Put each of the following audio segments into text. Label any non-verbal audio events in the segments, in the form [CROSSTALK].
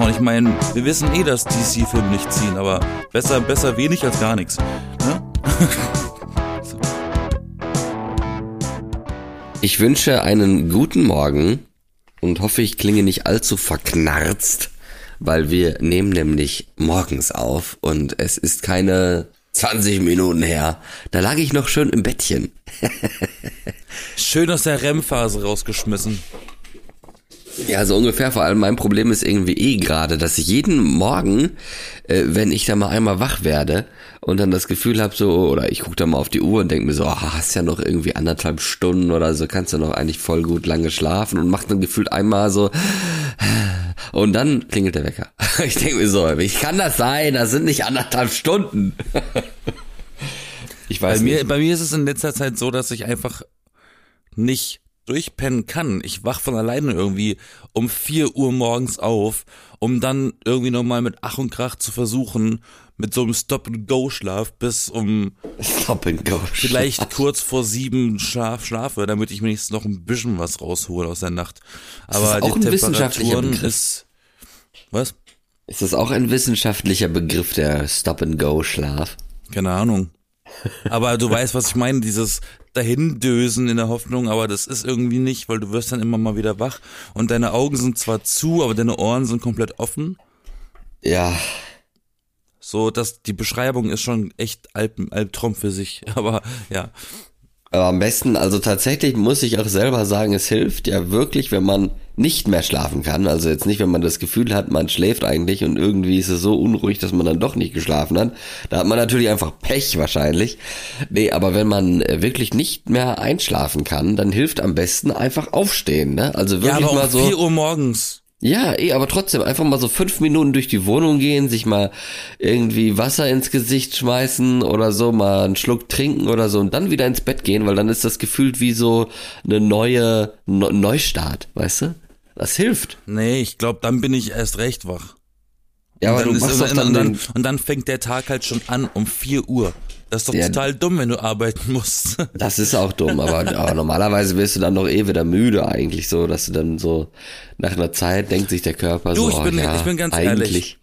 Und ich meine, wir wissen eh, dass DC-Filme nicht ziehen, aber besser, besser wenig als gar nichts. Ne? [LAUGHS] Ich wünsche einen guten Morgen und hoffe, ich klinge nicht allzu verknarzt, weil wir nehmen nämlich morgens auf und es ist keine 20 Minuten her. Da lag ich noch schön im Bettchen. [LAUGHS] Schön aus der REM-Phase rausgeschmissen. Ja, so ungefähr. Vor allem mein Problem ist irgendwie eh gerade, dass ich jeden Morgen, äh, wenn ich da mal einmal wach werde und dann das Gefühl habe, so, oder ich gucke da mal auf die Uhr und denke mir so, oh, hast ja noch irgendwie anderthalb Stunden oder so, kannst du noch eigentlich voll gut lange schlafen und macht dann gefühlt einmal so [SIGHS] und dann klingelt der Wecker. [LAUGHS] Ich denke mir so, wie kann das sein? Das sind nicht anderthalb Stunden. [LAUGHS] Ich weiß bei mir, nicht. Bei mir ist es in letzter Zeit so, dass ich einfach nicht durchpennen kann. Ich wach von alleine irgendwie um vier Uhr morgens auf, um dann irgendwie nochmal mit Ach und Krach zu versuchen, mit so einem Stop-and-Go-Schlaf bis um Stop-and-Go vielleicht kurz vor sieben schlaf, schlafe, damit ich wenigstens noch ein bisschen was raushole aus der Nacht. Aber auch die ein Temperaturen ist was? Ist das auch ein wissenschaftlicher Begriff, der Stop-and-Go-Schlaf? Keine Ahnung. Aber du weißt, was ich meine, dieses Dahindösen in der Hoffnung, aber das ist irgendwie nicht, weil du wirst dann immer mal wieder wach und deine Augen sind zwar zu, aber deine Ohren sind komplett offen. Ja. So, dass die Beschreibung ist schon echt Alp, Albtraum für sich, [LAUGHS] aber ja. Aber am besten, also tatsächlich muss ich auch selber sagen, es hilft ja wirklich, wenn man nicht mehr schlafen kann. Also jetzt nicht, wenn man das Gefühl hat, man schläft eigentlich und irgendwie ist es so unruhig, dass man dann doch nicht geschlafen hat. Da hat man natürlich einfach Pech wahrscheinlich. Nee, aber wenn man äh, wirklich nicht mehr einschlafen kann, dann hilft am besten einfach aufstehen, ne? Also wirklich ja, aber mal um so. 4 Uhr morgens. Ja, eh, aber trotzdem einfach mal so fünf Minuten durch die Wohnung gehen, sich mal irgendwie Wasser ins Gesicht schmeißen oder so, mal einen Schluck trinken oder so und dann wieder ins Bett gehen, weil dann ist das gefühlt wie so eine neue ne Neustart, weißt du? Das hilft. Nee, ich glaube, dann bin ich erst recht wach. Ja, aber du machst doch dann, und, dann, und dann fängt der Tag halt schon an um 4 Uhr. Das ist doch Ja. total dumm, wenn du arbeiten musst. [LAUGHS] das ist auch dumm, aber, aber normalerweise wirst du dann doch eh wieder müde eigentlich so, dass du dann so nach einer Zeit denkt sich der Körper Du, so, ich oh, bin- ja, ich bin ganz ehrlich.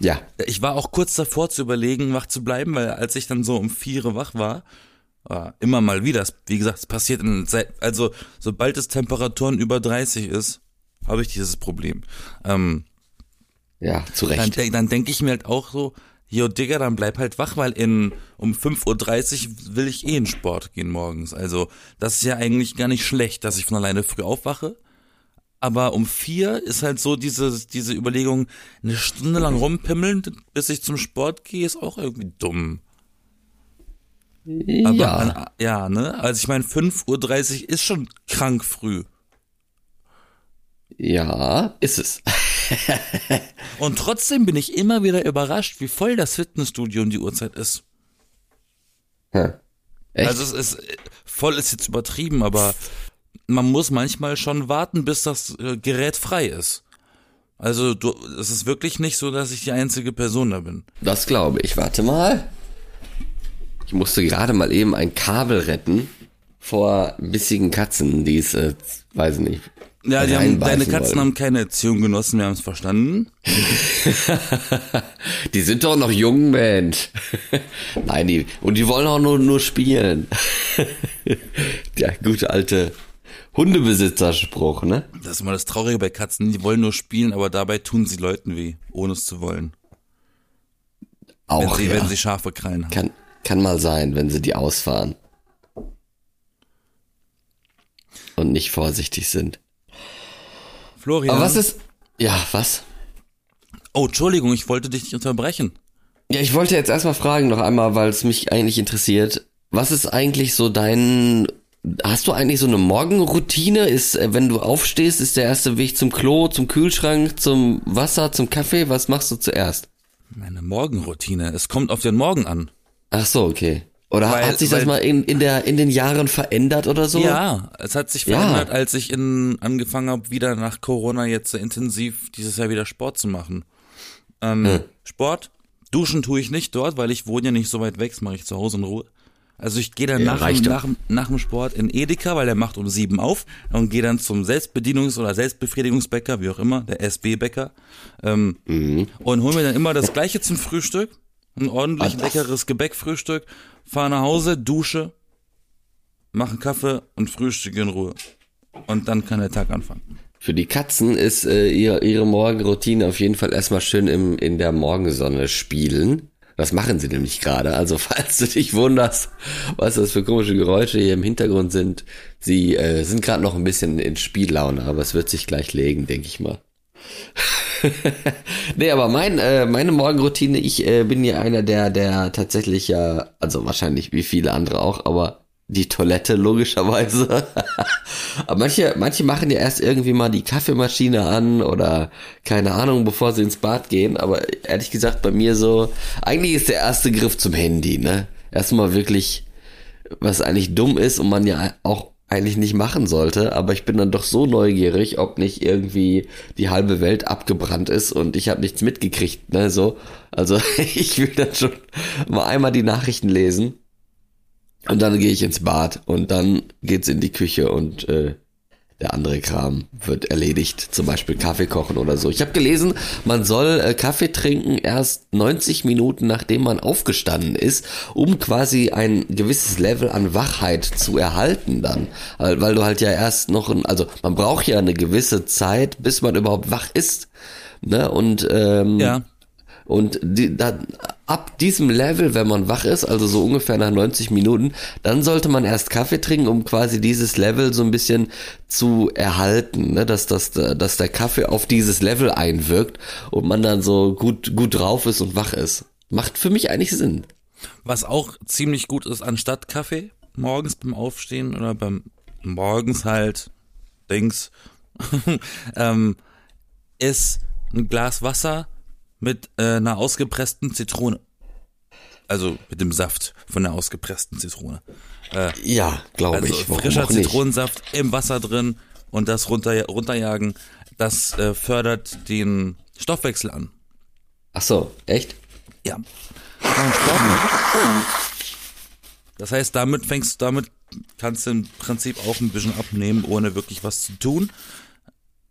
Ja, Ich war auch kurz davor zu überlegen, wach zu bleiben, weil als ich dann so um vier Uhr wach war, war immer mal wieder, wie gesagt, es passiert in, also sobald es Temperaturen über 30 ist, habe ich dieses Problem. Ähm, ja, zu dann Recht. denk- dann denke ich mir halt auch so, jo Digga, dann bleib halt wach, weil in um 5.30 Uhr will ich eh in Sport gehen morgens. Also das ist ja eigentlich gar nicht schlecht, dass ich von alleine früh aufwache. Aber um vier ist halt so diese, diese Überlegung, eine Stunde lang rumpimmeln, bis ich zum Sport gehe, ist auch irgendwie dumm. Aber ja, an, ja, ne? Also ich meine, 5.30 Uhr ist schon krank früh. ja, ist es. [LAUGHS] [LAUGHS] Und trotzdem bin ich immer wieder überrascht, wie voll das Fitnessstudio um die Uhrzeit ist. Hm. Echt? Also es ist voll ist jetzt übertrieben, aber man muss manchmal schon warten, bis das äh, Gerät frei ist. Also du, es ist wirklich nicht so, dass ich die einzige Person da bin. Das glaube ich. Warte mal. Ich musste gerade mal eben ein Kabel retten vor bissigen Katzen, die es, äh, weiß nicht. Ja, die haben, deine Katzen wollen. haben keine Erziehung genossen, wir haben es verstanden. [LAUGHS] Die sind doch noch jung, Mensch. [LAUGHS] Nein, die, und die wollen auch nur, nur spielen. [LAUGHS] Der gute alte Hundebesitzerspruch, ne? Das ist immer das Traurige bei Katzen, die wollen nur spielen, aber dabei tun sie Leuten weh, ohne es zu wollen. Wenn Auch, sie, ja. wenn sie scharfe Krallen haben. Kann, kann mal sein, wenn sie die ausfahren. Und nicht vorsichtig sind. Florian. Aber was ist, ja, was? Oh, Entschuldigung, ich wollte dich nicht unterbrechen. Ja, ich wollte jetzt erstmal fragen noch einmal, weil es mich eigentlich interessiert. Was ist eigentlich so dein, hast du eigentlich so eine Morgenroutine? Ist, äh, wenn du aufstehst, ist der erste Weg zum Klo, zum Kühlschrank, zum Wasser, zum Kaffee? Was machst du zuerst? Meine Morgenroutine. Es kommt auf den Morgen an. Ach so, okay. Oder Weil- hat sich das weil- mal in, in, der, in den Jahren verändert oder so? Ja, es hat sich Ja. verändert, als ich in, angefangen habe, wieder nach Corona jetzt so intensiv dieses Jahr wieder Sport zu machen. Ähm, Hm. Sport, duschen tue ich nicht dort, weil ich wohne ja nicht so weit weg, das mache ich zu Hause in Ruhe. Also ich gehe dann Ja, nach, dem, nach, nach dem Sport in Edeka, weil der macht um sieben auf und gehe dann zum Selbstbedienungs- oder Selbstbefriedigungsbäcker, wie auch immer, der SB-Bäcker, ähm, Mhm. und hol mir dann immer das gleiche zum Frühstück, ein ordentlich Ah, leckeres Gebäckfrühstück, fahre nach Hause, dusche, mache Kaffee und frühstücke in Ruhe. Und dann kann der Tag anfangen. Für die Katzen ist äh, ihre, ihre Morgenroutine auf jeden Fall erstmal schön im, in der Morgensonne spielen. Das machen sie nämlich gerade. Also [LAUGHS] falls du dich wunderst, was das für komische Geräusche hier im Hintergrund sind, sie äh, sind gerade noch ein bisschen in Spiellaune, aber es wird sich gleich legen, denke ich mal. [LAUGHS] nee, aber mein, äh, meine Morgenroutine, ich äh, bin ja einer der, der tatsächlich ja, also wahrscheinlich wie viele andere auch, aber die Toilette logischerweise. [LAUGHS] aber manche, manche machen ja erst irgendwie mal die Kaffeemaschine an oder keine Ahnung, bevor sie ins Bad gehen. Aber ehrlich gesagt, bei mir so, eigentlich ist der erste Griff zum Handy, ne? Erstmal wirklich, was eigentlich dumm ist und man ja auch eigentlich nicht machen sollte, aber ich bin dann doch so neugierig, ob nicht irgendwie die halbe Welt abgebrannt ist und ich habe nichts mitgekriegt, ne, so. Also [LAUGHS] ich will dann schon mal einmal die Nachrichten lesen und dann gehe ich ins Bad und dann geht's in die Küche und äh, der andere Kram wird erledigt, zum Beispiel Kaffee kochen oder so. Ich habe gelesen, man soll äh, Kaffee trinken erst 90 Minuten nachdem man aufgestanden ist, um quasi ein gewisses Level an Wachheit zu erhalten dann, weil, du halt ja erst noch, also man braucht ja eine gewisse Zeit, bis man überhaupt wach ist, ne? Und ähm, Ja. Und die, da, ab diesem Level, wenn man wach ist, also so ungefähr nach 90 Minuten, dann sollte man erst Kaffee trinken, um quasi dieses Level so ein bisschen zu erhalten, ne? dass, dass, dass der Kaffee auf dieses Level einwirkt und man dann so gut, gut drauf ist und wach ist. Macht für mich eigentlich Sinn. Was auch ziemlich gut ist, anstatt Kaffee, morgens beim Aufstehen oder beim morgens halt, Dings, [LAUGHS] ähm, ist ein Glas Wasser mit äh, einer ausgepressten Zitrone. Also mit dem Saft von der ausgepressten Zitrone. Ja, glaube Also ich. Warum frischer? Zitronensaft im Wasser drin und das runter, runterjagen, das äh, fördert den Stoffwechsel an. Ach so, echt? Ja. Das heißt, damit fängst du, damit kannst du im Prinzip auch ein bisschen abnehmen, ohne wirklich was zu tun.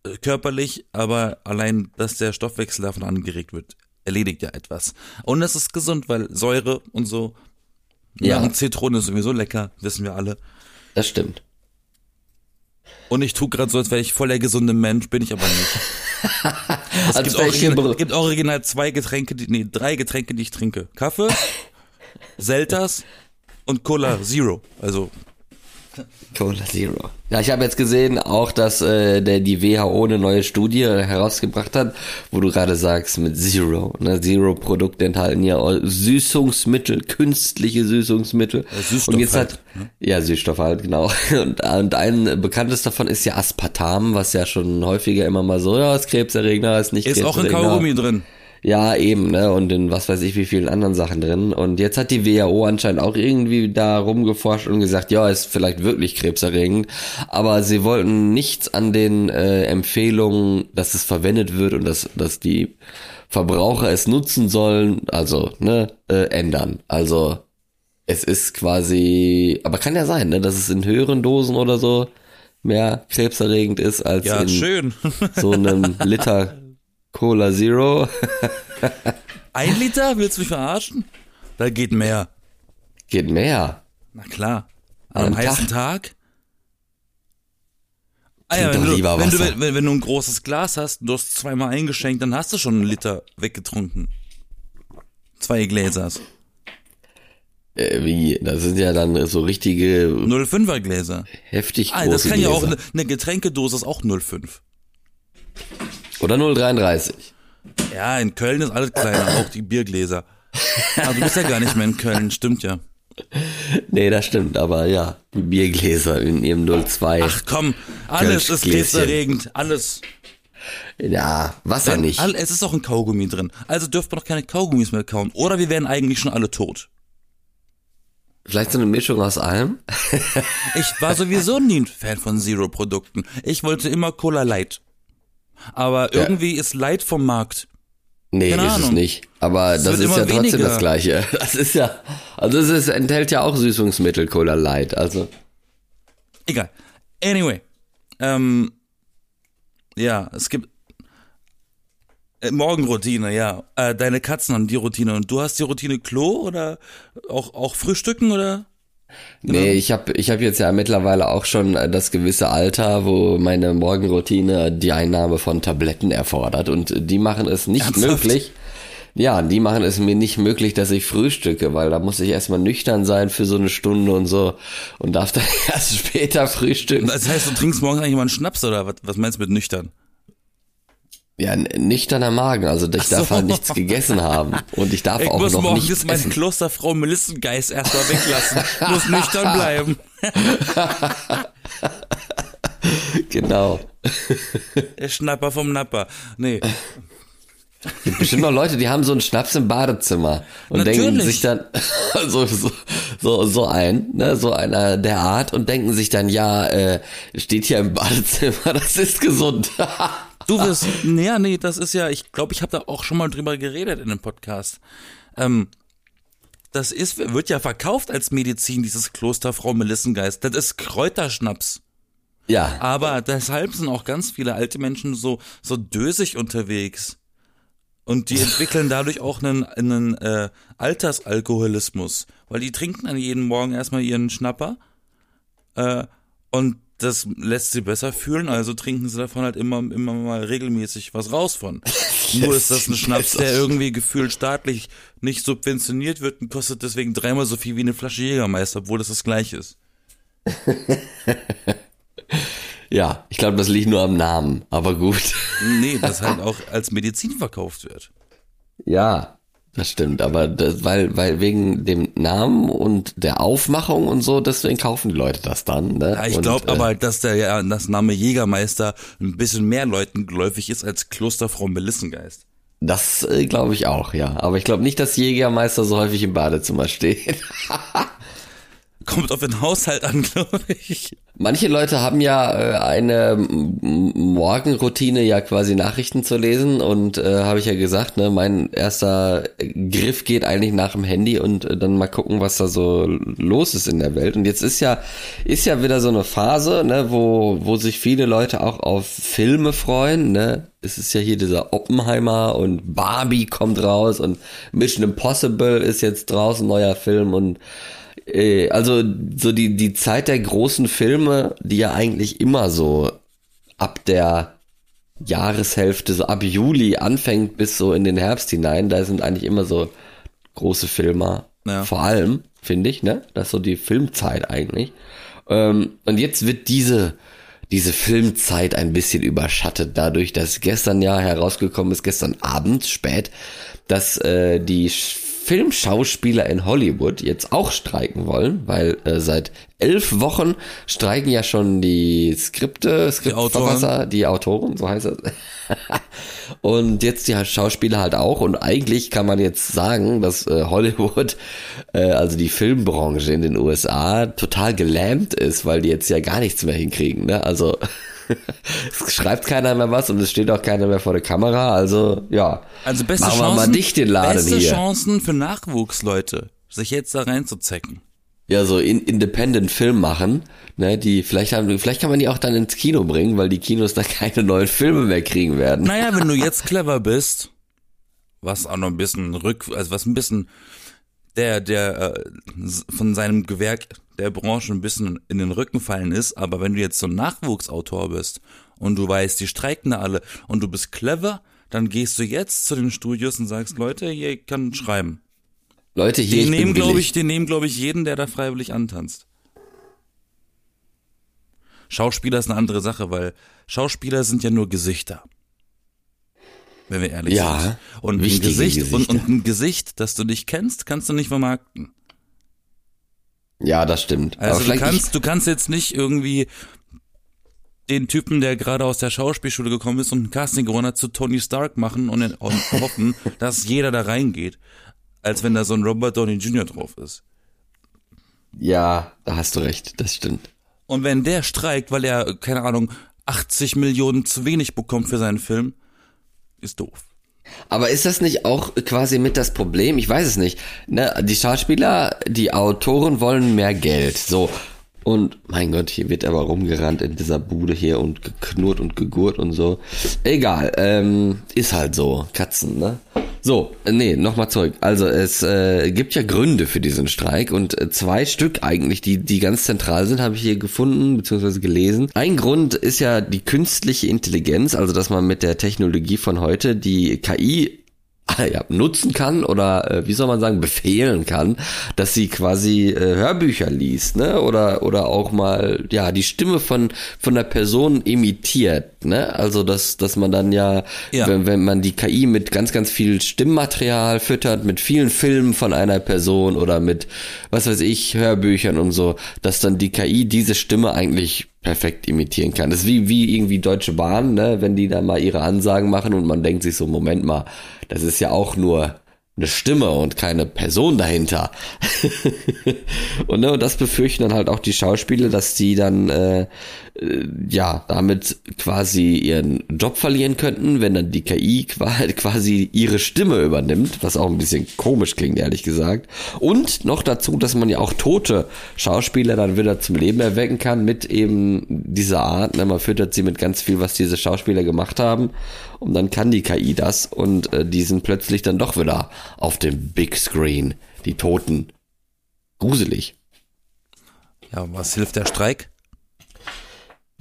Äh, Körperlich, aber allein, dass der Stoffwechsel davon angeregt wird, erledigt ja etwas. Und es ist gesund, weil Säure und so. Ja. und Zitrone ist sowieso lecker, wissen wir alle. Das stimmt. Und ich tu gerade so, als wäre ich voll der gesunde Mensch, bin ich aber nicht. [LAUGHS] Es Als gibt, original, gibt original zwei Getränke, die, nee, drei Getränke, die ich trinke. Kaffee, [LAUGHS] Selters und Cola Zero. Also, Cola Zero. Ja, ich habe jetzt gesehen auch, dass äh, der die WHO eine neue Studie herausgebracht hat, wo du gerade sagst mit Zero. Ne? Zero-Produkte enthalten ja auch Süßungsmittel, künstliche Süßungsmittel. Süßstoff und jetzt halt, hat ja Süßstoff halt genau. [LAUGHS] Und, und ein bekanntes davon ist ja Aspartam, was ja schon häufiger immer mal so, ja, ist krebserregender, ist nicht ist auch ein krebserregender. Kaugummi drin. Ja, eben, ne? Und in was weiß ich wie vielen anderen Sachen drin. Und jetzt hat die WHO anscheinend auch irgendwie da rumgeforscht und gesagt, ja, ist vielleicht wirklich krebserregend. Aber sie wollten nichts an den äh, Empfehlungen, dass es verwendet wird und dass, dass die Verbraucher es nutzen sollen, also, ne, äh, ändern. Also, es ist quasi, aber kann ja sein, ne, dass es in höheren Dosen oder so mehr krebserregend ist als Ja, in schön. so einem [LAUGHS] Liter Cola Zero. [LAUGHS] Ein Liter? Willst du mich verarschen? Da geht mehr. Geht mehr. Na klar. An Am einem heißen Tag. Ah ja, wenn du, wenn, du, wenn, wenn du ein großes Glas hast, du hast zweimal eingeschenkt, dann hast du schon einen Liter weggetrunken. Zwei Gläsers. Äh, wie? Das sind ja dann so richtige 0,5er Gläser. heftig Ah, große das kann ja auch Gläser. eine, eine Getränkedose ist auch 0,5. Oder 0,33. Ja, in Köln ist alles kleiner, auch die Biergläser. Aber du bist ja gar nicht mehr in Köln, stimmt ja. Nee, das stimmt, aber ja, die Biergläser in ihrem 0,2. Ach komm, alles ist krebserregend, alles. ja, Wasser nicht. All, es ist auch ein Kaugummi drin. Also dürfen wir doch keine Kaugummis mehr kauen. Oder wir wären eigentlich schon alle tot. Vielleicht so eine Mischung aus allem. Ich war sowieso nie ein Fan von Zero-Produkten. Ich wollte immer Cola Light. Aber irgendwie ist Light vom Markt. Nee, Keine ist es Ahnung. nicht. Aber Es das wird ist ja trotzdem weniger. das Gleiche. [LAUGHS] Das ist ja, also es ist, enthält ja auch Süßungsmittel, Cola Light. Also, Egal. Anyway. Ähm, ja, es gibt äh, Morgenroutine, ja. Äh, deine Katzen haben die Routine und du hast die Routine Klo oder auch, auch Frühstücken oder? Nee, ich habe ich hab jetzt ja mittlerweile auch schon äh, das gewisse Alter, wo meine Morgenroutine die Einnahme von Tabletten erfordert. Und die machen es nicht Ernsthaft? möglich. Ja, die machen es mir nicht möglich, dass ich frühstücke, weil da muss ich erstmal nüchtern sein für so eine Stunde und so und darf dann [LAUGHS] erst später frühstücken. Das heißt, du trinkst morgens eigentlich mal einen Schnaps oder was, was meinst du mit nüchtern? Ja, nüchterner Magen, also ich darf so. halt nichts gegessen haben und ich darf Ich auch muss noch morgens nichts meinen essen. Klosterfrau Melissengeist erstmal weglassen. muss nüchtern bleiben. [LAUGHS] Genau. Der Schnapper vom Napper. Nee. Gibt bestimmt noch Leute, die haben so einen Schnaps im Badezimmer und denken Natürlich. sich dann [LAUGHS] so, so, so, so ein, ne, so einer der Art und denken sich dann, ja, äh, steht hier im Badezimmer, [LAUGHS] das ist gesund. Du wirst, ja, nee, das ist ja, ich glaube, ich habe da auch schon mal drüber geredet in dem Podcast. Ähm, das ist, wird ja verkauft als Medizin, dieses Klosterfrau Melissengeist. Das ist Kräuterschnaps. ja, Aber deshalb sind auch ganz viele alte Menschen so, so dösig unterwegs. Und die entwickeln dadurch auch einen, einen äh, Altersalkoholismus. Weil die trinken dann jeden Morgen erstmal ihren Schnapper. Äh, und das lässt sie besser fühlen, also trinken sie davon halt immer, immer mal regelmäßig was raus von. [LAUGHS] Nur ist das ein Schnaps, der irgendwie gefühlt staatlich nicht subventioniert wird und kostet deswegen dreimal so viel wie eine Flasche Jägermeister, obwohl das das gleiche ist. [LAUGHS] ja, ich glaube, das liegt nur am Namen, aber gut. Nee, das halt [LAUGHS] auch als Medizin verkauft wird. Ja, das stimmt, aber das, weil, weil wegen dem Namen und der Aufmachung und so, deswegen kaufen die Leute das dann, ne? Ja, ich glaube äh, aber, dass der ja, das Name Jägermeister ein bisschen mehr Leuten geläufig ist als Klosterfrau Melissengeist. Das äh, glaube ich auch, ja. Aber ich glaube nicht, dass Jägermeister so häufig im Badezimmer steht. [LAUGHS] Kommt auf den Haushalt an, [LAUGHS] glaube ich. Manche Leute haben ja äh, eine Morgenroutine, ja quasi Nachrichten zu lesen und äh, habe ich ja gesagt, ne, mein erster Griff geht eigentlich nach dem Handy und äh, dann mal gucken, was da so los ist in der Welt. Und jetzt ist ja ist ja wieder so eine Phase, ne, wo wo sich viele Leute auch auf Filme freuen, ne? Es ist ja hier dieser Oppenheimer und Barbie kommt raus und Mission Impossible ist jetzt draußen neuer Film und äh, also so die die Zeit der großen Filme, die ja eigentlich immer so ab der Jahreshälfte, so ab Juli anfängt bis so in den Herbst hinein, da sind eigentlich immer so große Filme. Ja. Vor allem, finde ich, ne? Das ist so die Filmzeit eigentlich. Ähm, und jetzt wird diese diese Filmzeit ein bisschen überschattet dadurch, dass gestern ja herausgekommen ist, gestern Abend spät, dass äh, die Filmschauspieler in Hollywood jetzt auch streiken wollen, weil äh, seit elf Wochen streiken ja schon die Skripte, Skriptverfasser, die Autoren, so heißt es. [LAUGHS] und jetzt die Schauspieler halt auch. Und eigentlich kann man jetzt sagen, dass äh, Hollywood, äh, also die Filmbranche in den USA, total gelähmt ist, weil die jetzt ja gar nichts mehr hinkriegen. Ne? Also [LAUGHS] es schreibt keiner mehr was und es steht auch keiner mehr vor der Kamera. Also ja, Also beste machen wir Chancen, mal dicht den Laden beste hier. Chancen für Nachwuchsleute, sich jetzt da reinzuzecken. ja so in Independent Film machen, ne, die vielleicht haben, vielleicht kann man die auch dann ins Kino bringen, weil die Kinos da [LAUGHS] keine neuen Filme mehr kriegen werden. Naja, wenn du jetzt clever bist, was auch noch ein bisschen rück, also was ein bisschen der, der äh, von seinem Gewerk der Branche ein bisschen in den Rücken fallen ist, aber wenn du jetzt so ein Nachwuchsautor bist und du weißt, die streiken da alle und du bist clever, dann gehst du jetzt zu den Studios und sagst, Leute, hier ich kann schreiben. Leute, hier Die ich nehmen, glaube ich, die nehmen, glaube ich, jeden, der da freiwillig antanzt. Schauspieler ist eine andere Sache, weil Schauspieler sind ja nur Gesichter. Wenn wir ehrlich Ja, sind. Und ein Gesicht, und, und ein Gesicht, das du nicht kennst, kannst du nicht vermarkten. Ja, das stimmt. Also du kannst, du kannst jetzt nicht irgendwie den Typen, der gerade aus der Schauspielschule gekommen ist und ein Casting gewonnen hat, zu Tony Stark machen und, und [LAUGHS] hoffen, dass jeder da reingeht, als wenn da so ein Robert Downey Jr. drauf ist. ja, da hast du recht, das stimmt. Und wenn der streikt, weil er, keine Ahnung, 80 Millionen zu wenig bekommt für seinen Film, ist doof. Aber ist das nicht auch quasi mit das Problem? Ich weiß es nicht. Ne, die Schauspieler, die Autoren wollen mehr Geld. So. Und mein Gott, hier wird aber rumgerannt in dieser Bude hier und geknurrt und gegurt und so. Egal, ähm, ist halt so. Katzen, ne? So, äh, nee, nochmal zurück. Also es äh, gibt ja Gründe für diesen Streik und äh, zwei Stück eigentlich, die, die ganz zentral sind, habe ich hier gefunden bzw. gelesen. Ein Grund ist ja die künstliche Intelligenz, also dass man mit der Technologie von heute die KI [LAUGHS] ja, nutzen kann oder äh, wie soll man sagen, befehlen kann, dass sie quasi äh, Hörbücher liest, ne? Oder oder auch mal ja die Stimme von von der Person imitiert, ne? Also dass dass man dann ja, ja. Wenn, wenn man die KI mit ganz ganz viel Stimmmaterial füttert, mit vielen Filmen von einer Person oder mit was weiß ich Hörbüchern und so, dass dann die KI diese Stimme eigentlich perfekt imitieren kann. Das ist wie, wie irgendwie Deutsche Bahn, ne, wenn die da mal ihre Ansagen machen und man denkt sich so, Moment mal, das ist ja auch nur eine Stimme und keine Person dahinter. [LAUGHS] und, ne, und das befürchten dann halt auch die Schauspieler, dass die dann äh, äh, ja damit quasi ihren Job verlieren könnten, wenn dann die KI [LAUGHS] quasi ihre Stimme übernimmt, was auch ein bisschen komisch klingt, ehrlich gesagt. Und noch dazu, dass man ja auch tote Schauspieler dann wieder zum Leben erwecken kann mit eben dieser Art. Ne? Man füttert sie mit ganz viel, was diese Schauspieler gemacht haben. Und dann kann die KI das und äh, die sind plötzlich dann doch wieder auf dem Big Screen, die Toten. Gruselig. Ja, was hilft der Streik?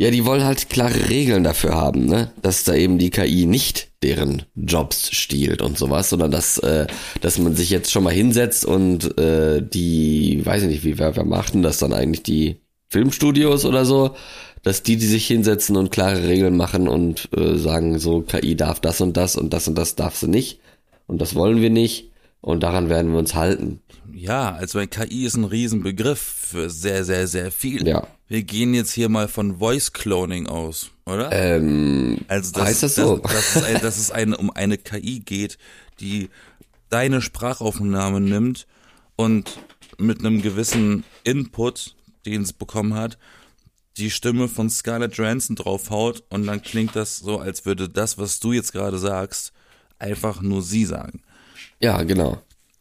Ja, die wollen halt klare Regeln dafür haben, ne? Dass da eben die KI nicht deren Jobs stiehlt und sowas, sondern dass, äh, dass man sich jetzt schon mal hinsetzt und äh, die, weiß ich nicht, wie wer, wer macht denn das dann eigentlich, die Filmstudios oder so, dass die, die sich hinsetzen und klare Regeln machen und äh, sagen, so KI darf das und das und das und das darf sie nicht und das wollen wir nicht und daran werden wir uns halten. Ja, also KI ist ein Riesenbegriff für sehr, sehr, sehr viel. Ja. Wir gehen jetzt hier mal von Voice Cloning aus, oder? Ähm, also das, heißt das so? Dass, dass, es, ein, dass es eine, um eine KI geht, die deine Sprachaufnahme nimmt und mit einem gewissen Input, den es bekommen hat, die Stimme von Scarlett Johansson draufhaut und dann klingt das so, als würde das, was du jetzt gerade sagst, einfach nur sie sagen. Ja, genau.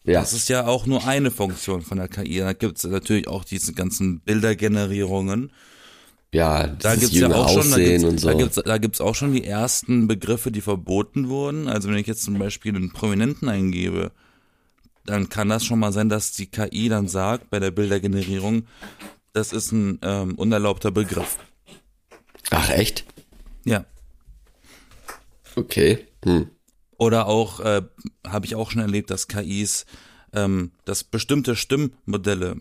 Ja. Das ist ja auch nur eine Funktion von der KI. Da gibt es natürlich auch diese ganzen Bildergenerierungen. Ja, da gibt's ja auch schon, da gibt's, so. da gibt's, da gibt's auch schon die ersten Begriffe, die verboten wurden. Also wenn ich jetzt zum Beispiel einen Prominenten eingebe, dann kann das schon mal sein, dass die KI dann sagt bei der Bildergenerierung, das ist ein ähm, unerlaubter Begriff. Ach echt? Ja. Okay. Hm. Oder auch, äh, habe ich auch schon erlebt, dass KIs, ähm, dass bestimmte Stimmmodelle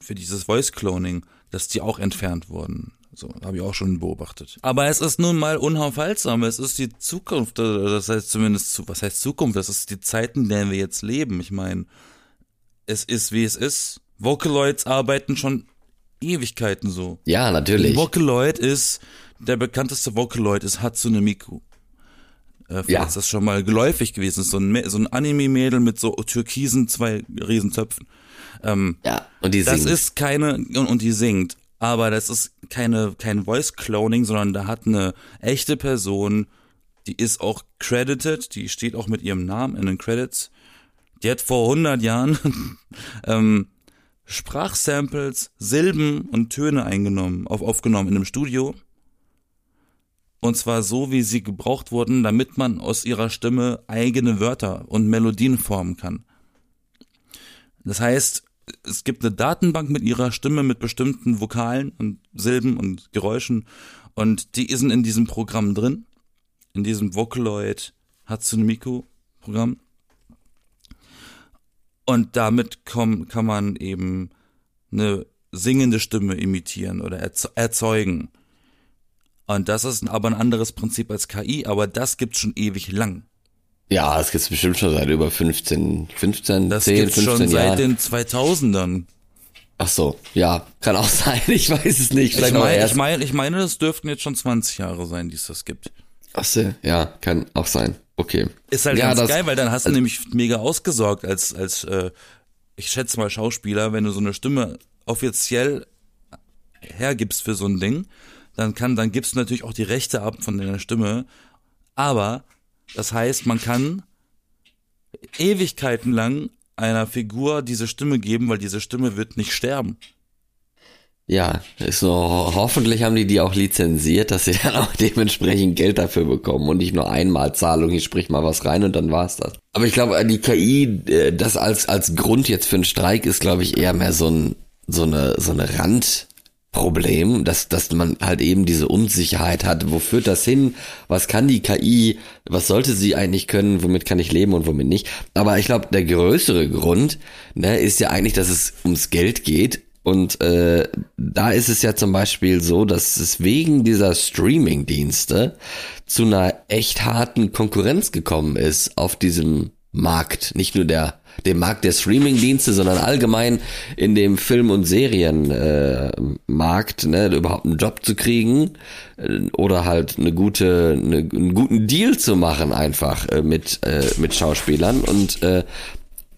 für dieses Voice Cloning, dass die auch entfernt wurden. So, habe ich auch schon beobachtet. Aber es ist nun mal unaufhaltsam. Es ist die Zukunft. Das heißt zumindest, was heißt Zukunft? Das ist die Zeiten, in denen wir jetzt leben. Ich meine, es ist, wie es ist. Vocaloids arbeiten schon Ewigkeiten so. Ja, natürlich. Vocaloid ist, der bekannteste Vocaloid ist Hatsune Miku. Äh, ja. das schon mal geläufig gewesen ist. So ein, so ein Anime-Mädel mit so türkisen zwei Riesentöpfen. Ähm, ja, und die singt. Das ist keine, und, und die singt. Aber das ist keine, kein Voice-Cloning, sondern da hat eine echte Person, die ist auch credited, die steht auch mit ihrem Namen in den Credits. Die hat vor 100 Jahren [LAUGHS] ähm, Sprachsamples, Silben und Töne eingenommen, auf, aufgenommen in einem Studio und zwar so, wie sie gebraucht wurden, damit man aus ihrer Stimme eigene Wörter und Melodien formen kann. Das heißt, es gibt eine Datenbank mit ihrer Stimme mit bestimmten Vokalen und Silben und Geräuschen und die sind in diesem Programm drin, in diesem Vocaloid Hatsune Miku Programm. Und damit komm, kann man eben eine singende Stimme imitieren oder erzeugen. Und das ist aber ein anderes Prinzip als KI, aber das gibt's schon ewig lang. Ja, das gibt's bestimmt schon seit über 15, 15, das 10, gibt's 15 schon Jahren. seit den 2000ern. Ach so, ja, kann auch [LAUGHS] sein, ich weiß es nicht. Vielleicht ich, mein, ich, mein, ich meine, das dürften jetzt schon 20 Jahre sein, die es das gibt. Ach so, ja, kann auch sein. Okay. Ist halt ja, ganz das, geil, weil dann hast du also, nämlich mega ausgesorgt als, als äh, ich schätze mal Schauspieler, wenn du so eine Stimme offiziell hergibst für so ein Ding, dann kann, dann gibst du natürlich auch die Rechte ab von deiner Stimme. Aber das heißt, man kann Ewigkeiten lang einer Figur diese Stimme geben, weil diese Stimme wird nicht sterben. Ja, ist so, hoffentlich haben die die auch lizenziert, dass sie [LAUGHS] dann auch dementsprechend Geld dafür bekommen und nicht nur einmal Zahlung, ich sprich mal was rein und dann war's das. Aber ich glaube, die KI, äh, das als, als Grund jetzt für einen Streik ist, glaube ich, eher mehr so ein, so eine, so eine Rand, Problem, dass, dass man halt eben diese Unsicherheit hat. Wo führt das hin? Was kann die KI? Was sollte sie eigentlich können? Womit kann ich leben und womit nicht? Aber ich glaube, der größere Grund ne, ist ja eigentlich, dass es ums Geld geht. Und äh, da ist es ja zum Beispiel so, dass es wegen dieser Streaming-Dienste zu einer echt harten Konkurrenz gekommen ist auf diesem Markt. Nicht nur der dem Markt der Streaming-Dienste, sondern allgemein in dem Film- und Serienmarkt, äh, ne, überhaupt einen Job zu kriegen äh, oder halt eine gute, eine, einen guten Deal zu machen einfach äh, mit äh, mit Schauspielern und äh,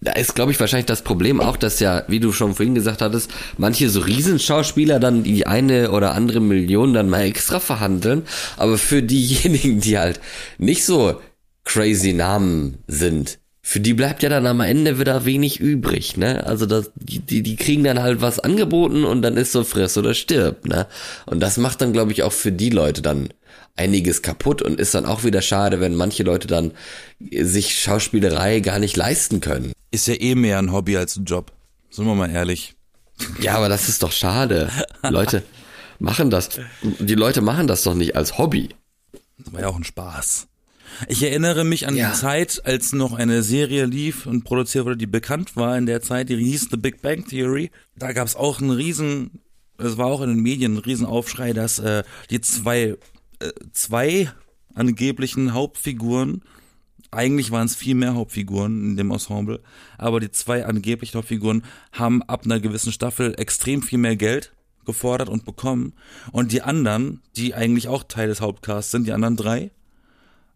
da ist, glaube ich, wahrscheinlich das Problem auch, dass ja, wie du schon vorhin gesagt hattest, manche so Riesenschauspieler dann die eine oder andere Million dann mal extra verhandeln, aber für diejenigen, die halt nicht so crazy Namen sind, für die bleibt ja dann am Ende wieder wenig übrig, ne? Also das, die, die kriegen dann halt was angeboten und dann ist so friss oder stirb, ne? Und das macht dann, glaube ich, auch für die Leute dann einiges kaputt und ist dann auch wieder schade, wenn manche Leute dann sich Schauspielerei gar nicht leisten können. Ist ja eh mehr ein Hobby als ein Job. Sind wir mal ehrlich. Ja, aber das ist doch schade. Leute [LAUGHS] machen das. Die Leute machen das doch nicht als Hobby. Das war ja auch ein Spaß. Ich erinnere mich an ja. die Zeit, als noch eine Serie lief und produziert wurde, die bekannt war in der Zeit, die hieß The Big Bang Theory. Da gab es auch einen riesen, es war auch in den Medien ein riesen Aufschrei, dass äh, die zwei, äh, zwei angeblichen Hauptfiguren, eigentlich waren es viel mehr Hauptfiguren in dem Ensemble, aber die zwei angeblichen Hauptfiguren haben ab einer gewissen Staffel extrem viel mehr Geld gefordert und bekommen. Und die anderen, die eigentlich auch Teil des Hauptcasts sind, die anderen drei,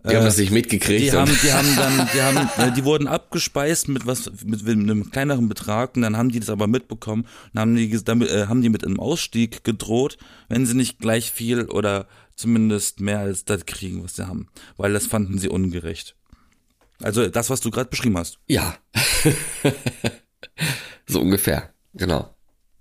die haben das nicht mitgekriegt. Die haben, die [LAUGHS] haben dann, die haben, äh, die wurden abgespeist mit was, mit, einem kleineren Betrag und dann haben die das aber mitbekommen und haben die, damit, äh, haben die mit einem Ausstieg gedroht, wenn sie nicht gleich viel oder zumindest mehr als das kriegen, was sie haben. Weil das fanden sie ungerecht. Also das, was du gerade beschrieben hast. Ja. [LAUGHS] so ungefähr. Genau.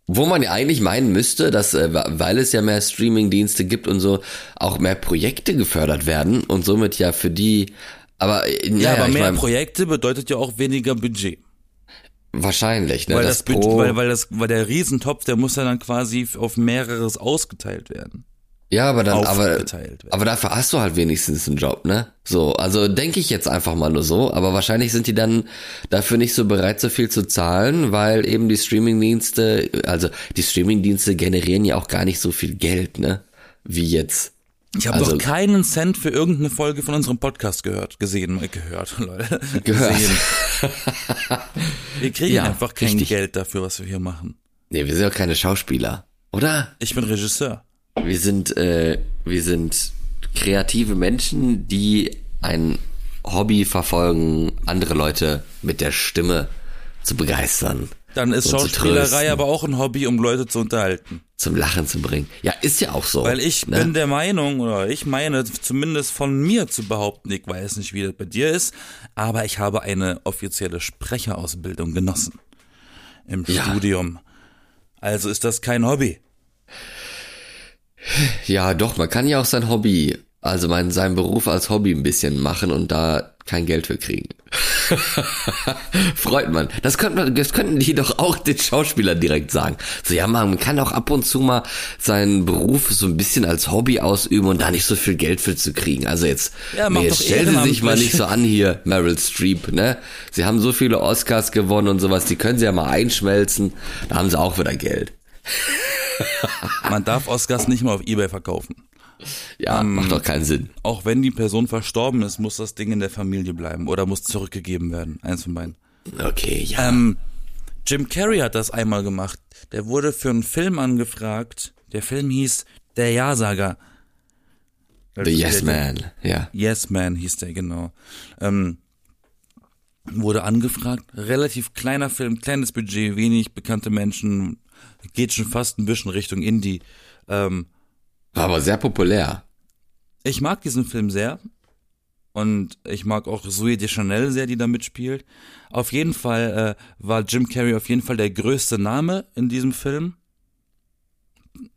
Wo man ja eigentlich meinen müsste, dass, äh, weil es ja mehr Streaming-Dienste gibt und so, auch mehr Projekte gefördert werden und somit ja für die, aber, äh, ja, ja aber mehr mein, Projekte bedeutet ja auch weniger Budget. Wahrscheinlich, ne? Weil das, das Budget, weil, weil das, weil der Riesentopf, der muss ja dann quasi auf mehreres ausgeteilt werden. Ja, aber dann, aber, aber dafür hast du halt wenigstens einen Job, ne? So, also denke ich jetzt einfach mal nur so, aber wahrscheinlich sind die dann dafür nicht so bereit, so viel zu zahlen, weil eben die Streamingdienste, also die Streamingdienste generieren ja auch gar nicht so viel Geld, ne? Wie jetzt. Ich habe also, doch keinen Cent für irgendeine Folge von unserem Podcast gehört, gesehen, äh, gehört, [LAUGHS] Leute. Gehört. Gesehen. [LAUGHS] wir kriegen ja, einfach kein richtig. Geld dafür, was wir hier machen. Nee, wir sind ja keine Schauspieler, oder? Ich bin Regisseur. Wir sind, äh, wir sind kreative Menschen, die ein Hobby verfolgen, andere Leute mit der Stimme zu begeistern. Dann ist Schauspielerei aber auch ein Hobby, um Leute zu unterhalten. Zum Lachen zu bringen. Ja, ist ja auch so. Weil ich ne? bin der Meinung, oder ich meine zumindest von mir zu behaupten, ich weiß nicht, wie das bei dir ist, aber ich habe eine offizielle Sprecherausbildung genossen. Im ja. Studium. Also ist das kein Hobby. Ja, doch, man kann ja auch sein Hobby, also mein, seinen Beruf als Hobby ein bisschen machen und da kein Geld für kriegen. [LAUGHS] Freut man. Das könnte man, das könnten die doch auch den Schauspielern direkt sagen. So, ja, man kann auch ab und zu mal seinen Beruf so ein bisschen als Hobby ausüben und da nicht so viel Geld für zu kriegen. Also jetzt, ja, nee, jetzt stellen Sie sich mal nicht so an hier, Meryl Streep, ne? Sie haben so viele Oscars gewonnen und sowas, die können Sie ja mal einschmelzen, da haben Sie auch wieder Geld. [LAUGHS] [LAUGHS] Man darf Oscars nicht mal auf Ebay verkaufen. Ja, ähm, macht doch keinen Sinn. Auch wenn die Person verstorben ist, muss das Ding in der Familie bleiben oder muss zurückgegeben werden. Eins von beiden. Okay, ja. Ähm, Jim Carrey hat das einmal gemacht. Der wurde für einen Film angefragt. Der Film hieß Der Ja-Sager. The Yes Man, ja. Yes Man hieß der, genau. Ähm, wurde angefragt. Relativ kleiner Film, kleines Budget, wenig bekannte Menschen, geht schon fast ein bisschen Richtung Indie. Ähm, War aber sehr populär. Ich mag diesen Film sehr. Und ich mag auch Zoe Deschanel sehr, die da mitspielt. Auf jeden Fall äh, war Jim Carrey auf jeden Fall der größte Name in diesem Film.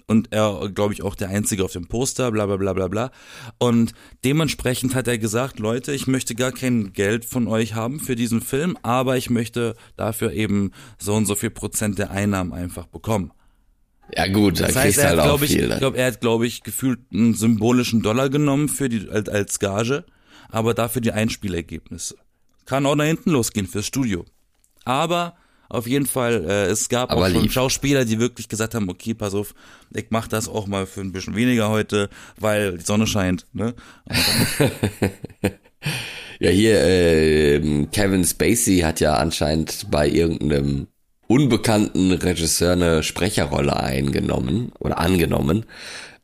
Und er, glaube ich, auch der Einzige auf dem Poster, bla bla bla bla bla. Und dementsprechend hat er gesagt, Leute, ich möchte gar kein Geld von euch haben für diesen Film, aber ich möchte dafür eben so und so viel Prozent der Einnahmen einfach bekommen. Ja gut, da Das kriegst heißt, er halt hat, auch glaube ich, viel. Ne? glaub, er hat, glaube ich, gefühlt einen symbolischen Dollar genommen für die als, als Gage, aber dafür die Einspielergebnisse. Kann auch nach hinten losgehen fürs Studio. Aber auf jeden Fall, äh, es gab Aber auch schon lieb. Schauspieler, die wirklich gesagt haben, okay, pass auf, ich mach das auch mal für ein bisschen weniger heute, weil die Sonne scheint. Ne? [LAUGHS] Ja, hier, äh, Kevin Spacey hat ja anscheinend bei irgendeinem unbekannten Regisseur eine Sprecherrolle eingenommen oder angenommen,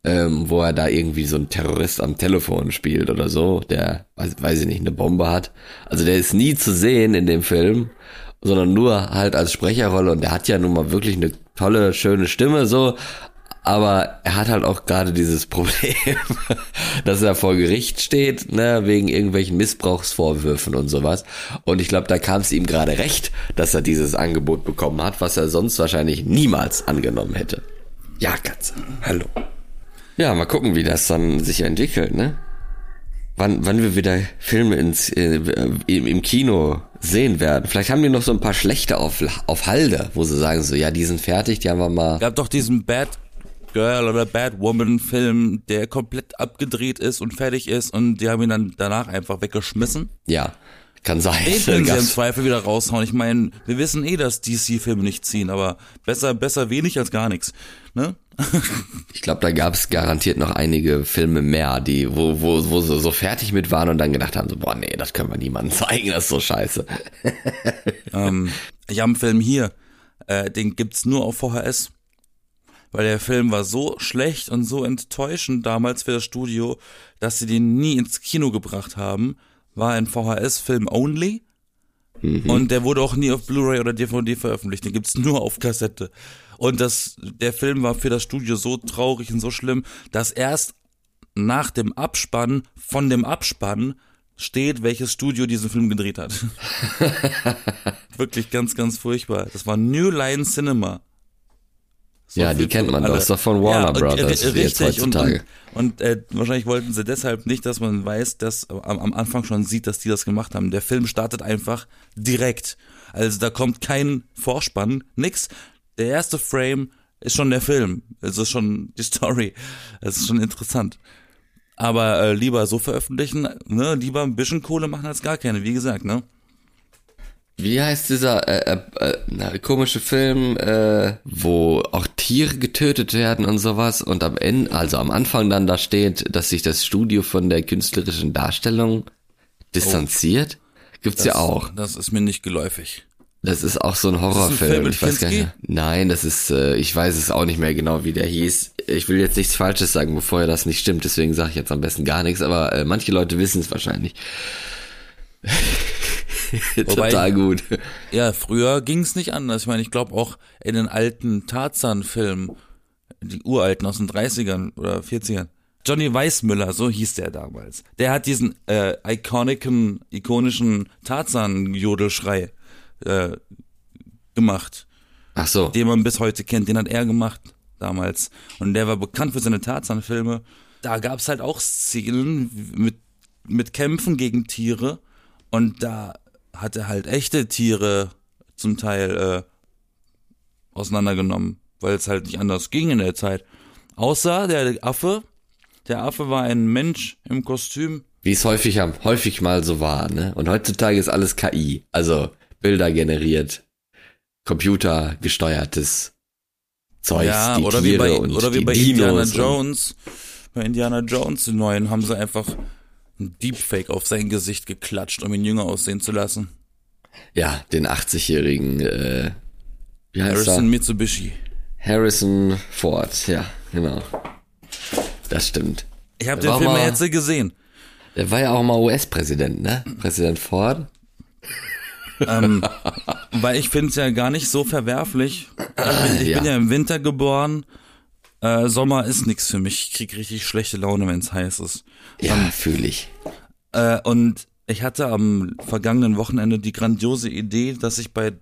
ähm, wo er da irgendwie so ein Terrorist am Telefon spielt oder so, der, weiß, weiß ich nicht, eine Bombe hat. Also der ist nie zu sehen in dem Film, sondern nur halt als Sprecherrolle und der hat ja nun mal wirklich eine tolle, schöne Stimme so, aber er hat halt auch gerade dieses [LAUGHS] Problem, dass er vor Gericht steht, ne, wegen irgendwelchen Missbrauchsvorwürfen und sowas. Und ich glaube, da kam es ihm gerade recht, dass er dieses Angebot bekommen hat, was er sonst wahrscheinlich niemals angenommen hätte. Ja, Katze, hallo. Ja, mal gucken, wie das dann sich entwickelt, ne? Wann, wann wir wieder Filme ins, äh, im, im Kino sehen werden. Vielleicht haben die noch so ein paar schlechte auf, auf Halde, wo sie sagen so, ja, die sind fertig, die haben wir mal. gab doch diesen Bad Girl oder Bad Woman Film, der komplett abgedreht ist und fertig ist und die haben ihn dann danach einfach weggeschmissen. Ja, kann sein. Den können [LAUGHS] sie im Zweifel wieder raushauen. Ich meine, wir wissen eh, dass DC-Filme nicht ziehen, aber besser, besser wenig als gar nichts. Ne? [LAUGHS] Ich glaube, da gab es garantiert noch einige Filme mehr, die, wo, wo, wo sie so fertig mit waren und dann gedacht haben, so, boah, nee, das können wir niemandem [LAUGHS] zeigen, das ist so scheiße. ähm, ich habe einen Film hier, äh, den gibt's nur auf VHS. Weil der Film war so schlecht und so enttäuschend damals für das Studio, dass sie den nie ins Kino gebracht haben. War ein VHS-Film only. Und der wurde auch nie auf Blu-ray oder DVD veröffentlicht. Den gibt's nur auf Kassette. Und das, der Film war für das Studio so traurig und so schlimm, dass erst nach dem Abspann von dem Abspann steht, welches Studio diesen Film gedreht hat. [LAUGHS] Wirklich ganz, ganz furchtbar. Das war New Line Cinema. So Ja, die kennt man doch. alle. Ist doch von Warner und, Brothers, wie jetzt Richtig, und, heutzutage. und, und äh, wahrscheinlich wollten sie deshalb nicht, dass man weiß, dass am, am Anfang schon sieht, dass die das gemacht haben. Der Film startet einfach direkt. Also da kommt kein Vorspann, nix. Der erste Frame ist schon der Film. Es ist schon die Story. Es ist schon interessant. Aber äh, lieber so veröffentlichen, ne, lieber ein bisschen Kohle machen als gar keine, wie gesagt, ne? Wie heißt dieser äh, äh, äh, komische Film, äh, wo auch Tiere getötet werden und sowas und am Ende, also am Anfang dann da steht, dass sich das Studio von der künstlerischen Darstellung distanziert? Gibt's ja auch. Das ist mir nicht geläufig. Das ist auch so ein Horrorfilm. Film mit ich weiß gar nicht. Nein, das ist, äh, ich weiß es auch nicht mehr genau, wie der hieß. Ich will jetzt nichts Falsches sagen, bevor das nicht stimmt, deswegen sage ich jetzt am besten gar nichts, aber äh, manche Leute wissen es wahrscheinlich. [LAUGHS] Wobei- Total gut. Ja, früher ging's nicht anders. Ich meine, ich glaube auch in den alten Tarzan-Filmen, die uralten aus den 30ern oder 40ern. Johnny Weissmüller, so hieß der damals. Der hat diesen äh, ikonischen, ikonischen Tarzan-Jodelschrei äh, gemacht, Ach so. den man bis heute kennt. Den hat er gemacht damals. Und der war bekannt für seine Tarzan-Filme. Da gab's halt auch Szenen mit, mit Kämpfen gegen Tiere. Und da hat er halt echte Tiere zum Teil äh, auseinandergenommen, weil es halt nicht anders ging in der Zeit. Außer der Affe. Der Affe war ein Mensch im Kostüm. Wie es häufig, am- häufig mal so war, ne? Und heutzutage ist alles KI. Also Bilder generiert, Computer gesteuertes Zeug, ja, die oder Tiere wie bei, oder wie bei Dinos Indiana Jones. Bei Indiana Jones, den neuen, haben sie einfach ein Deepfake auf sein Gesicht geklatscht, um ihn jünger aussehen zu lassen. Ja, den 80-jährigen, äh, wie heißt Harrison er? Mitsubishi. Harrison Ford, ja, genau. Das stimmt. Ich habe den Film mal- ja jetzt gesehen. Der war ja auch mal US-Präsident, ne? Präsident Ford. ähm, [LAUGHS] weil ich finde es ja gar nicht so verwerflich. Ich, bin, ich Ja. bin ja im Winter geboren. Äh, Sommer ist nix für mich. Ich krieg richtig schlechte Laune, wenn es heiß ist. Ja, fühle ich. Äh, und ich hatte am vergangenen Wochenende die grandiose Idee, dass ich bei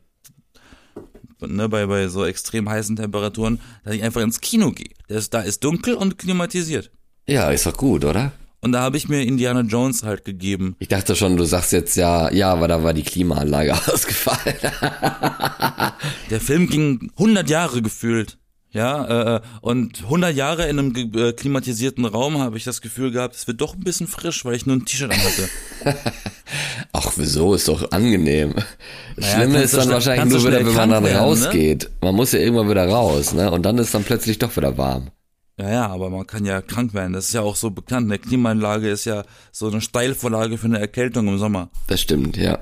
ne, bei, bei so extrem heißen Temperaturen, dass ich einfach ins Kino gehe. Das, da ist dunkel und klimatisiert. Ja, ist doch gut, oder? Und da habe ich mir Indiana Jones halt gegeben. Ich dachte schon, du sagst jetzt ja, ja, aber da war die Klimaanlage [LAUGHS] ausgefallen. Der Film ging 100 Jahre gefühlt. Ja, äh, und 100 Jahre in einem äh, klimatisierten Raum habe ich das Gefühl gehabt, es wird doch ein bisschen frisch, weil ich nur ein T-Shirt anhatte. [LAUGHS] Ach, wieso? Ist doch angenehm. Naja, Schlimme ist dann schnell- wahrscheinlich nur wieder, wenn man dann werden, ne? rausgeht. Man muss ja irgendwann wieder raus, ne? Und dann ist dann plötzlich doch wieder warm. Ja, ja, aber man kann ja krank werden. Das ist ja auch so bekannt. Eine Klimaanlage ist ja so eine Steilvorlage für eine Erkältung im Sommer. Das stimmt, ja.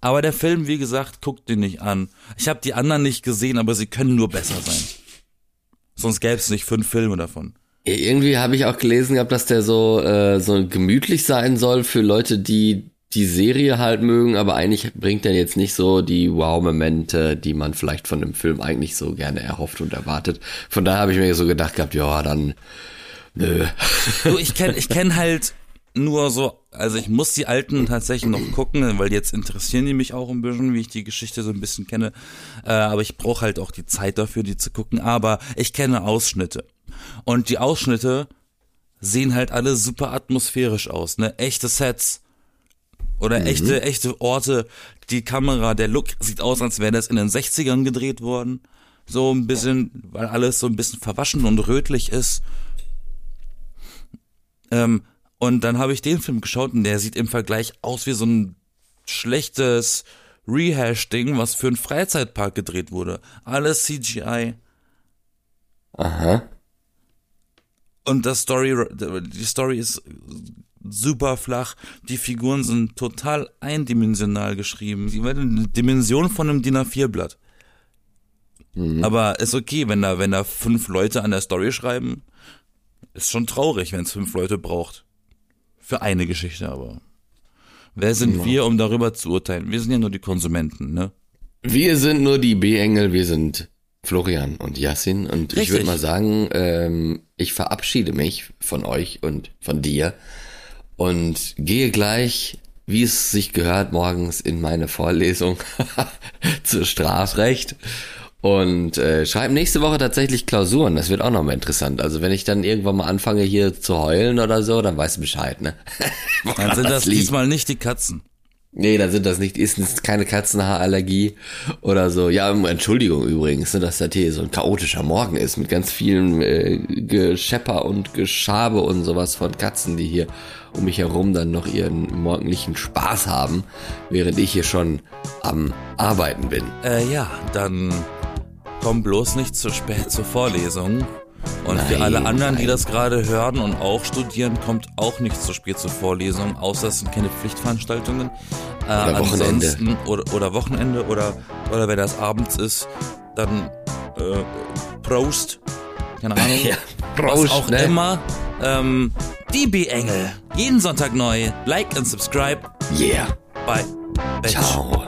Aber der Film, wie gesagt, guckt den nicht an. Ich habe die anderen nicht gesehen, aber sie können nur besser sein. Sonst gäbe es nicht fünf Filme davon. Irgendwie habe ich auch gelesen gehabt, dass der so, äh, so gemütlich sein soll für Leute, die die Serie halt mögen, aber eigentlich bringt er jetzt nicht so die Wow-Momente, die man vielleicht von dem Film eigentlich so gerne erhofft und erwartet. Von daher habe ich mir so gedacht gehabt, ja, dann nö. Du, ich kenn, ich kenn halt nur so, also ich muss die alten tatsächlich noch gucken, weil jetzt interessieren die mich auch ein bisschen, wie ich die Geschichte so ein bisschen kenne. Äh, aber ich brauche halt auch die Zeit dafür, die zu gucken. Aber ich kenne Ausschnitte. Und die Ausschnitte sehen halt alle super atmosphärisch aus, ne? Echte Sets. Oder echte, echte Orte. Die Kamera, der Look sieht aus, als wäre das in den 60ern gedreht worden. So ein bisschen, weil alles so ein bisschen verwaschen und rötlich ist. Ähm, und dann habe ich den Film geschaut und der sieht im Vergleich aus wie so ein schlechtes Rehash-Ding, was für einen Freizeitpark gedreht wurde. Alles CGI. Aha. Und das Story, die Story ist super flach. Die Figuren sind total eindimensional geschrieben. Die Dimension von einem DIN A4-Blatt. Aber ist okay, wenn da, wenn da fünf Leute an der Story schreiben. Ist schon traurig, wenn es fünf Leute braucht. Für eine Geschichte aber. Wer sind wir, um darüber zu urteilen? Wir sind ja nur die Konsumenten, ne? Wir sind nur die B-Engel, wir sind Florian und Yassin und ich Richtig. würde mal sagen, ähm, ich verabschiede mich von euch und von dir und gehe gleich, wie es sich gehört, morgens in meine Vorlesung [LAUGHS] zu Strafrecht und äh, schreibe nächste Woche tatsächlich Klausuren. Das wird auch nochmal interessant. Also wenn ich dann irgendwann mal anfange hier zu heulen oder so, dann weißt du Bescheid, ne? [LAUGHS] Dann sind das liegt. diesmal nicht die Katzen. Nee, dann sind das nicht, ist es keine Katzenhaarallergie oder so. Ja, um, Entschuldigung übrigens, ne, dass das hier so ein chaotischer Morgen ist mit ganz vielen äh, Geschepper und Geschabe und sowas von Katzen, die hier um mich herum dann noch ihren morgendlichen Spaß haben, während ich hier schon am Arbeiten bin. Äh, ja, dann komm bloß nicht zu spät zur Vorlesung. Und für Nein, alle anderen, die nein. das gerade hören und auch studieren, kommt auch nicht zu spät zur Vorlesung, außer es sind keine Pflichtveranstaltungen. Äh, Oder Wochenende. ansonsten- Oder, oder Wochenende oder, oder wenn das abends ist, dann äh, Prost. Keine [LAUGHS] Ahnung. Ja, Was Prost, auch ne? immer. Ähm, die B-Engel. Jeden Sonntag neu. Like und subscribe. Yeah. Bye. Ciao.